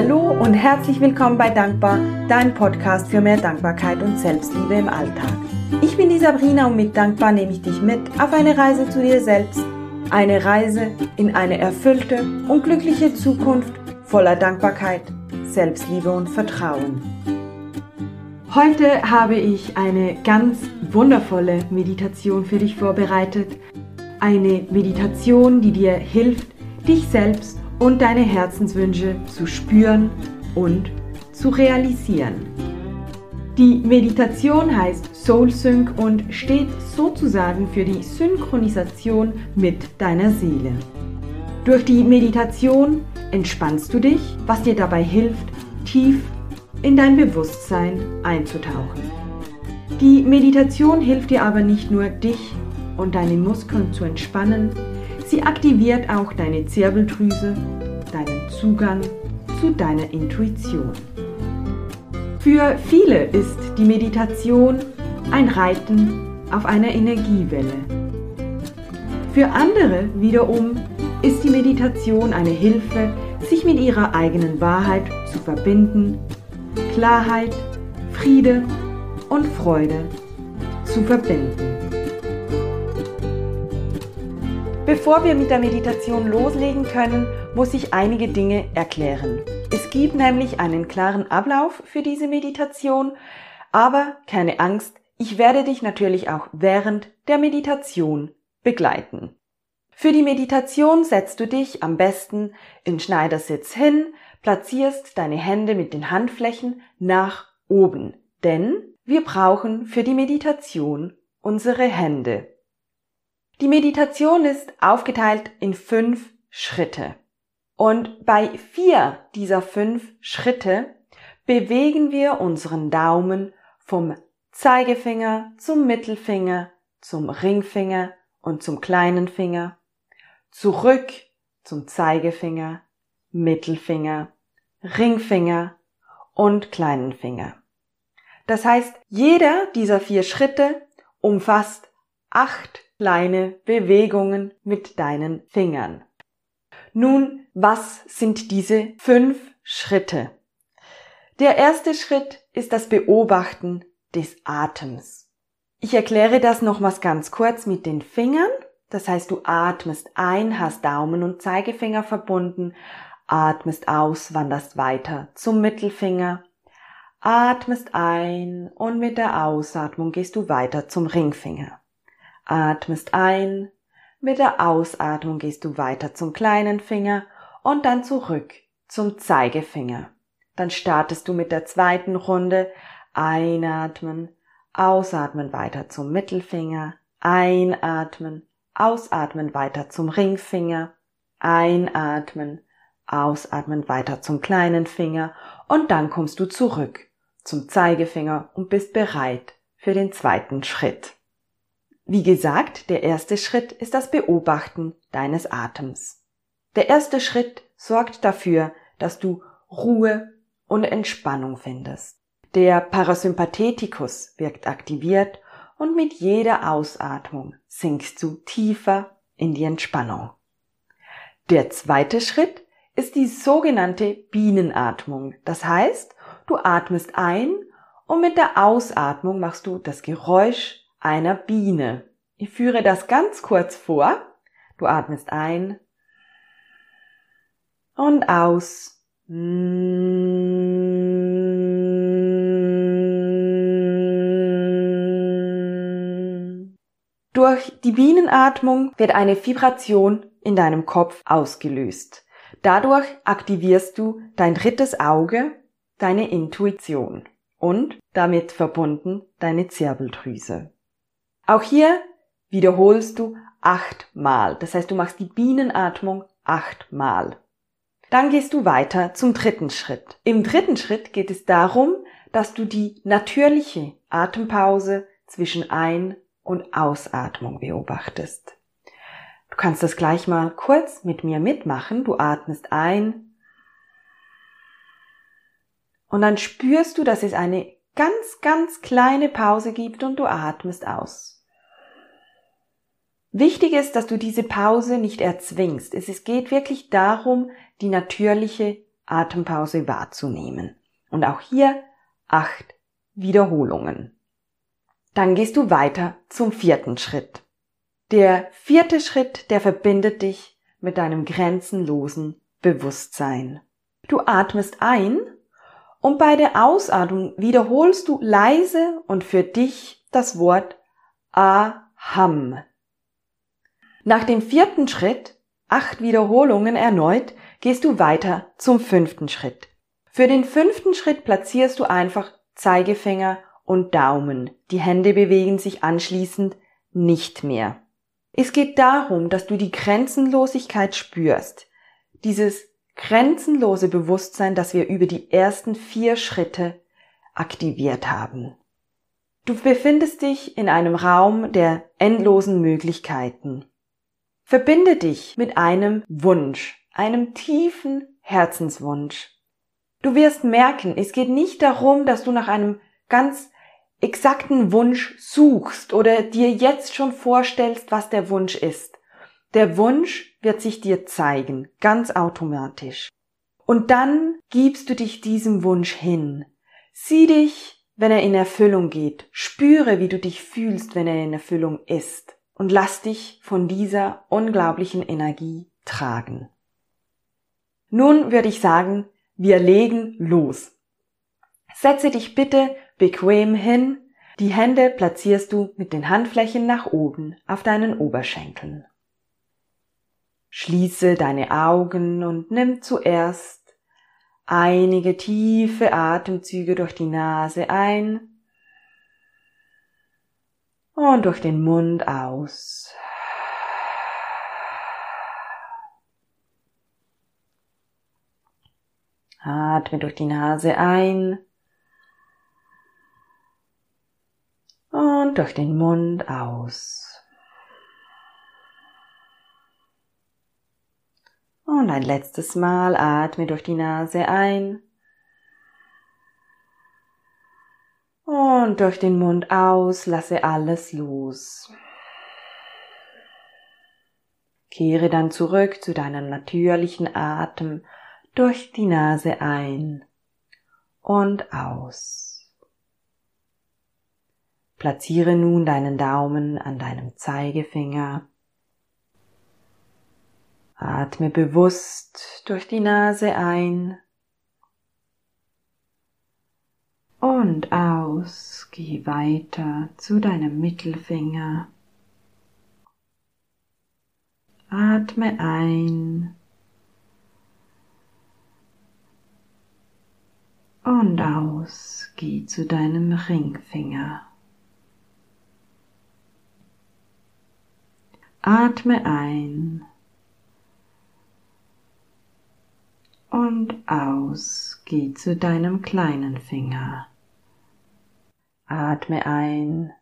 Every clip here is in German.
Hallo und herzlich willkommen bei Dankbar, dein Podcast für mehr Dankbarkeit und Selbstliebe im Alltag. Ich bin die Sabrina und mit Dankbar nehme ich dich mit auf eine Reise zu dir selbst. Eine Reise in eine erfüllte und glückliche Zukunft voller Dankbarkeit, Selbstliebe und Vertrauen. Heute habe ich eine ganz wundervolle Meditation für dich vorbereitet. Eine Meditation, die dir hilft, dich selbst und deine Herzenswünsche zu spüren und zu realisieren. Die Meditation heißt Soul Sync und steht sozusagen für die Synchronisation mit deiner Seele. Durch die Meditation entspannst du dich, was dir dabei hilft, tief in dein Bewusstsein einzutauchen. Die Meditation hilft dir aber nicht nur, dich und deine Muskeln zu entspannen, Sie aktiviert auch deine Zirbeldrüse, deinen Zugang zu deiner Intuition. Für viele ist die Meditation ein Reiten auf einer Energiewelle. Für andere wiederum ist die Meditation eine Hilfe, sich mit ihrer eigenen Wahrheit zu verbinden, Klarheit, Friede und Freude zu verbinden. Bevor wir mit der Meditation loslegen können, muss ich einige Dinge erklären. Es gibt nämlich einen klaren Ablauf für diese Meditation, aber keine Angst, ich werde dich natürlich auch während der Meditation begleiten. Für die Meditation setzt du dich am besten in Schneidersitz hin, platzierst deine Hände mit den Handflächen nach oben, denn wir brauchen für die Meditation unsere Hände. Die Meditation ist aufgeteilt in fünf Schritte. Und bei vier dieser fünf Schritte bewegen wir unseren Daumen vom Zeigefinger zum Mittelfinger, zum Ringfinger und zum kleinen Finger, zurück zum Zeigefinger, Mittelfinger, Ringfinger und kleinen Finger. Das heißt, jeder dieser vier Schritte umfasst acht kleine Bewegungen mit deinen Fingern. Nun, was sind diese fünf Schritte? Der erste Schritt ist das Beobachten des Atems. Ich erkläre das nochmals ganz kurz mit den Fingern. Das heißt, du atmest ein, hast Daumen und Zeigefinger verbunden, atmest aus, wanderst weiter zum Mittelfinger, atmest ein und mit der Ausatmung gehst du weiter zum Ringfinger atmest ein, mit der Ausatmung gehst du weiter zum kleinen Finger und dann zurück zum Zeigefinger. Dann startest du mit der zweiten Runde, einatmen, ausatmen weiter zum Mittelfinger, einatmen, ausatmen weiter zum Ringfinger, einatmen, ausatmen weiter zum kleinen Finger. Und dann kommst du zurück zum Zeigefinger und bist bereit für den zweiten Schritt. Wie gesagt, der erste Schritt ist das Beobachten deines Atems. Der erste Schritt sorgt dafür, dass du Ruhe und Entspannung findest. Der Parasympathetikus wirkt aktiviert und mit jeder Ausatmung sinkst du tiefer in die Entspannung. Der zweite Schritt ist die sogenannte Bienenatmung. Das heißt, du atmest ein und mit der Ausatmung machst du das Geräusch einer Biene. Ich führe das ganz kurz vor. Du atmest ein und aus. Durch die Bienenatmung wird eine Vibration in deinem Kopf ausgelöst. Dadurch aktivierst du dein drittes Auge, deine Intuition und damit verbunden deine Zirbeldrüse. Auch hier wiederholst du achtmal. Das heißt, du machst die Bienenatmung achtmal. Dann gehst du weiter zum dritten Schritt. Im dritten Schritt geht es darum, dass du die natürliche Atempause zwischen Ein- und Ausatmung beobachtest. Du kannst das gleich mal kurz mit mir mitmachen. Du atmest ein und dann spürst du, dass es eine ganz, ganz kleine Pause gibt und du atmest aus. Wichtig ist, dass du diese Pause nicht erzwingst. Es geht wirklich darum, die natürliche Atempause wahrzunehmen. Und auch hier acht Wiederholungen. Dann gehst du weiter zum vierten Schritt. Der vierte Schritt, der verbindet dich mit deinem grenzenlosen Bewusstsein. Du atmest ein und bei der Ausatmung wiederholst du leise und für dich das Wort Aham. Nach dem vierten Schritt, acht Wiederholungen erneut, gehst du weiter zum fünften Schritt. Für den fünften Schritt platzierst du einfach Zeigefinger und Daumen. Die Hände bewegen sich anschließend nicht mehr. Es geht darum, dass du die Grenzenlosigkeit spürst. Dieses grenzenlose Bewusstsein, das wir über die ersten vier Schritte aktiviert haben. Du befindest dich in einem Raum der endlosen Möglichkeiten. Verbinde dich mit einem Wunsch, einem tiefen Herzenswunsch. Du wirst merken, es geht nicht darum, dass du nach einem ganz exakten Wunsch suchst oder dir jetzt schon vorstellst, was der Wunsch ist. Der Wunsch wird sich dir zeigen, ganz automatisch. Und dann gibst du dich diesem Wunsch hin. Sieh dich, wenn er in Erfüllung geht. Spüre, wie du dich fühlst, wenn er in Erfüllung ist. Und lass dich von dieser unglaublichen Energie tragen. Nun würde ich sagen, wir legen los. Setze dich bitte bequem hin. Die Hände platzierst du mit den Handflächen nach oben auf deinen Oberschenkeln. Schließe deine Augen und nimm zuerst einige tiefe Atemzüge durch die Nase ein und durch den Mund aus. Atme durch die Nase ein und durch den Mund aus. Und ein letztes Mal atme durch die Nase ein und durch den Mund aus lasse alles los. Kehre dann zurück zu deinem natürlichen Atem durch die Nase ein und aus. Platziere nun deinen Daumen an deinem Zeigefinger. Atme bewusst durch die Nase ein und aus. Geh weiter zu deinem Mittelfinger. Atme ein und aus. Geh zu deinem Ringfinger. Atme ein und aus. Geh zu deinem kleinen Finger. Atme ein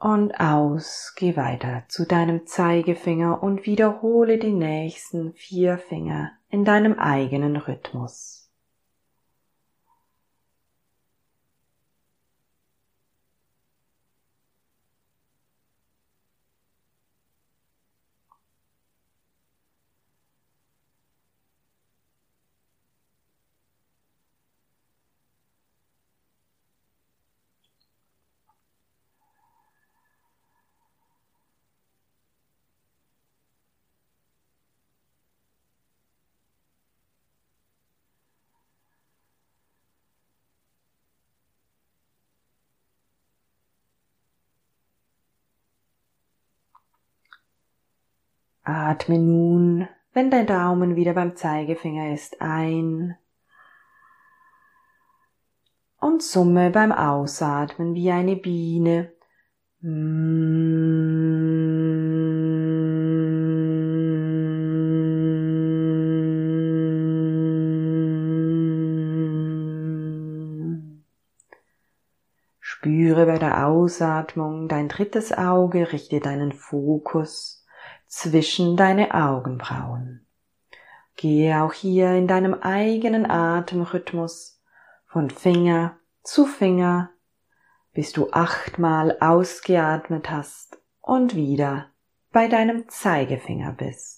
und aus. Geh weiter zu deinem Zeigefinger und wiederhole die nächsten vier Finger in deinem eigenen Rhythmus. Atme nun, wenn dein Daumen wieder beim Zeigefinger ist, ein und summe beim Ausatmen wie eine Biene. Spüre bei der Ausatmung dein drittes Auge, richte deinen Fokus zwischen deine Augenbrauen. Gehe auch hier in deinem eigenen Atemrhythmus von Finger zu Finger, bis du achtmal ausgeatmet hast und wieder bei deinem Zeigefinger bist.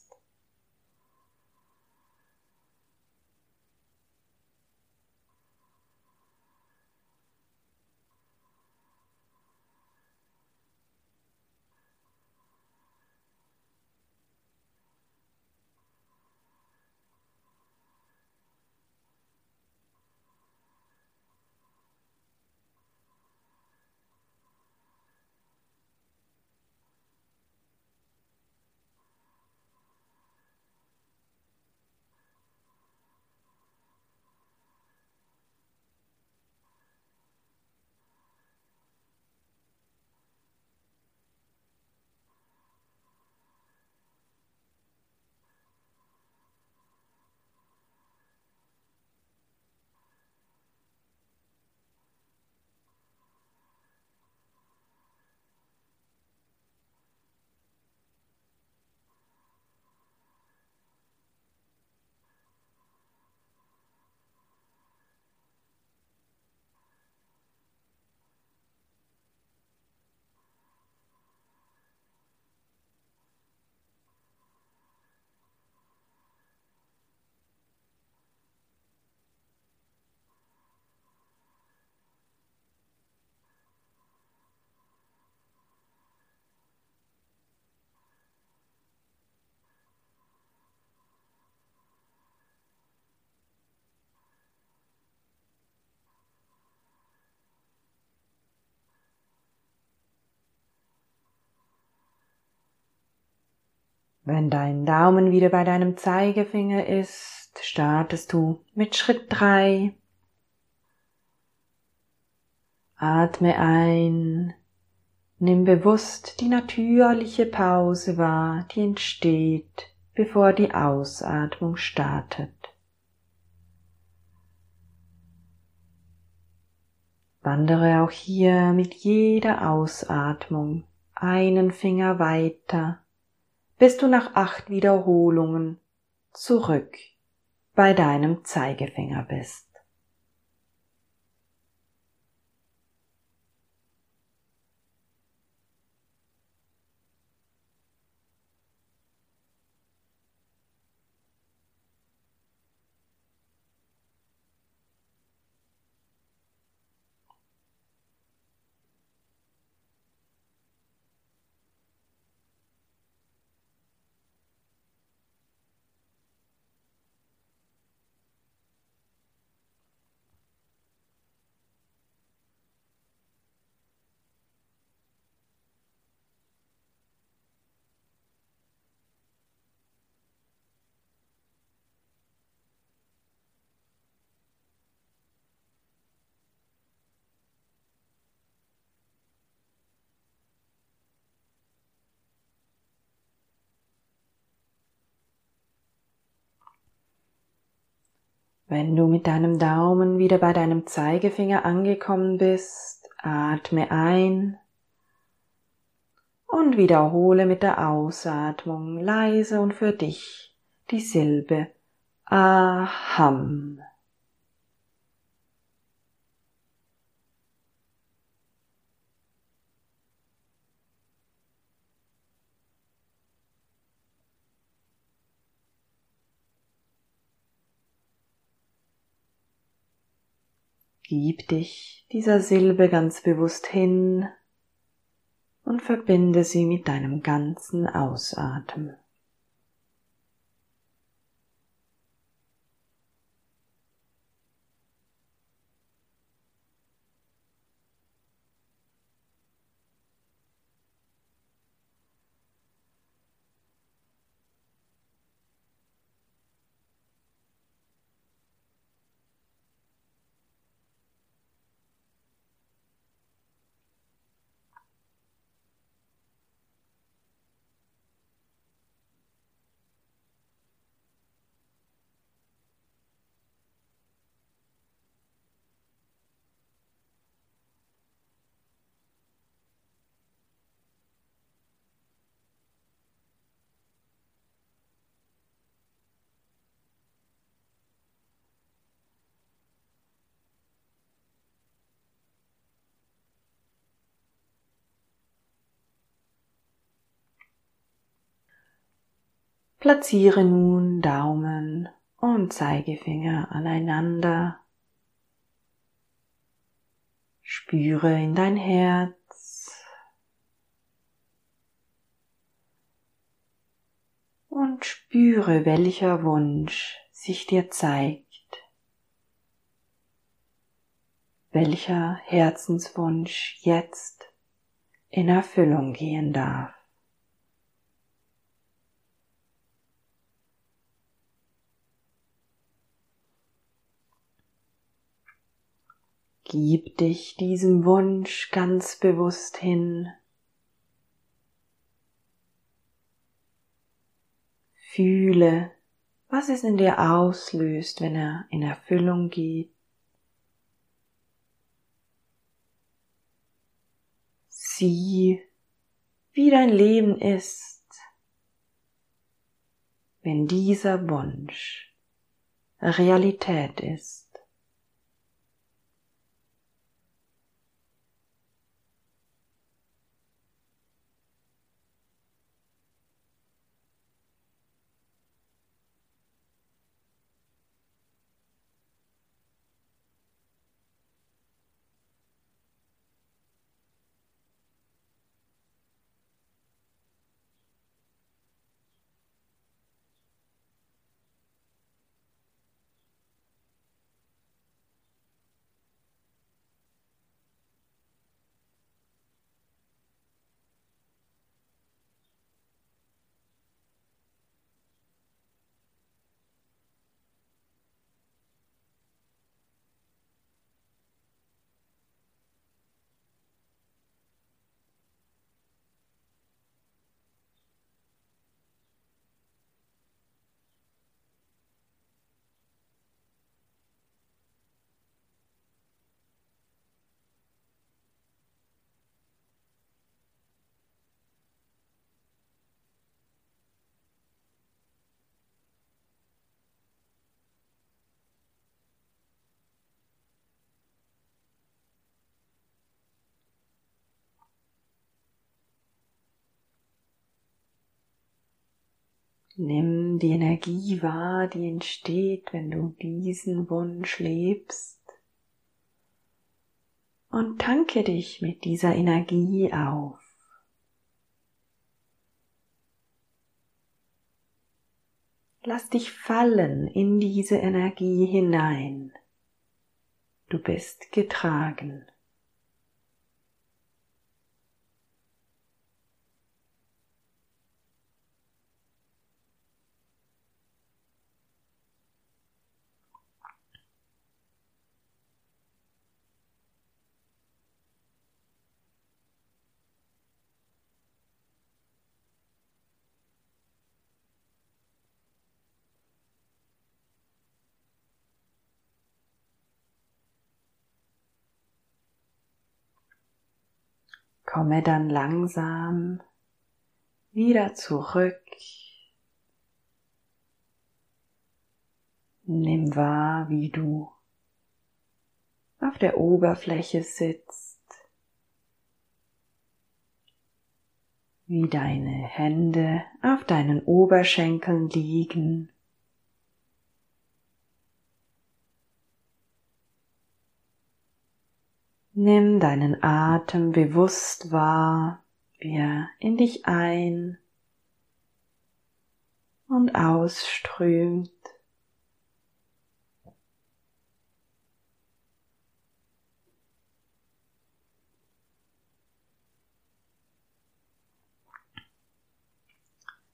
Wenn dein Daumen wieder bei deinem Zeigefinger ist, startest du mit Schritt drei. Atme ein, nimm bewusst die natürliche Pause wahr, die entsteht, bevor die Ausatmung startet. Wandere auch hier mit jeder Ausatmung einen Finger weiter, bis du nach acht Wiederholungen zurück bei deinem Zeigefinger bist. Wenn du mit deinem Daumen wieder bei deinem Zeigefinger angekommen bist, atme ein und wiederhole mit der Ausatmung leise und für dich die Silbe Aham. Gib dich dieser Silbe ganz bewusst hin und verbinde sie mit deinem ganzen Ausatmen. Platziere nun Daumen und Zeigefinger aneinander. Spüre in dein Herz und spüre, welcher Wunsch sich dir zeigt, welcher Herzenswunsch jetzt in Erfüllung gehen darf. Gib dich diesem Wunsch ganz bewusst hin. Fühle, was es in dir auslöst, wenn er in Erfüllung geht. Sieh, wie dein Leben ist, wenn dieser Wunsch Realität ist. Nimm die Energie wahr, die entsteht, wenn du diesen Wunsch lebst. Und tanke dich mit dieser Energie auf. Lass dich fallen in diese Energie hinein. Du bist getragen. Komme dann langsam wieder zurück. Nimm wahr, wie du auf der Oberfläche sitzt, wie deine Hände auf deinen Oberschenkeln liegen. Nimm deinen Atem bewusst wahr, wie er in dich ein und ausströmt.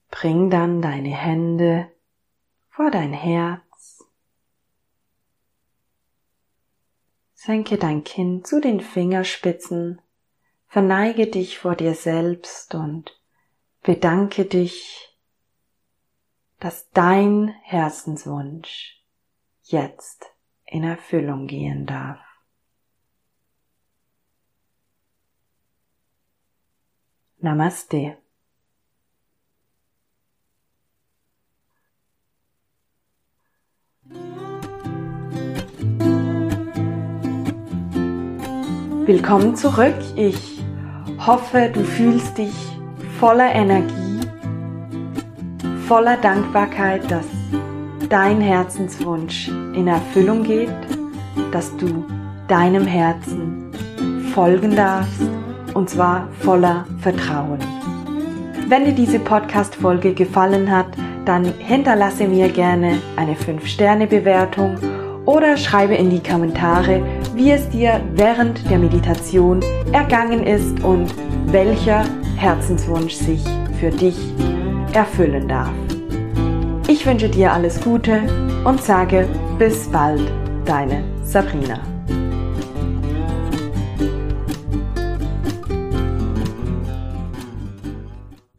Bring dann deine Hände vor dein Herz Senke dein Kinn zu den Fingerspitzen, verneige dich vor dir selbst und bedanke dich, dass dein Herzenswunsch jetzt in Erfüllung gehen darf. Namaste. Willkommen zurück. Ich hoffe, du fühlst dich voller Energie, voller Dankbarkeit, dass dein Herzenswunsch in Erfüllung geht, dass du deinem Herzen folgen darfst und zwar voller Vertrauen. Wenn dir diese Podcast-Folge gefallen hat, dann hinterlasse mir gerne eine 5-Sterne-Bewertung oder schreibe in die Kommentare, wie es dir während der Meditation ergangen ist und welcher Herzenswunsch sich für dich erfüllen darf. Ich wünsche dir alles Gute und sage bis bald, deine Sabrina.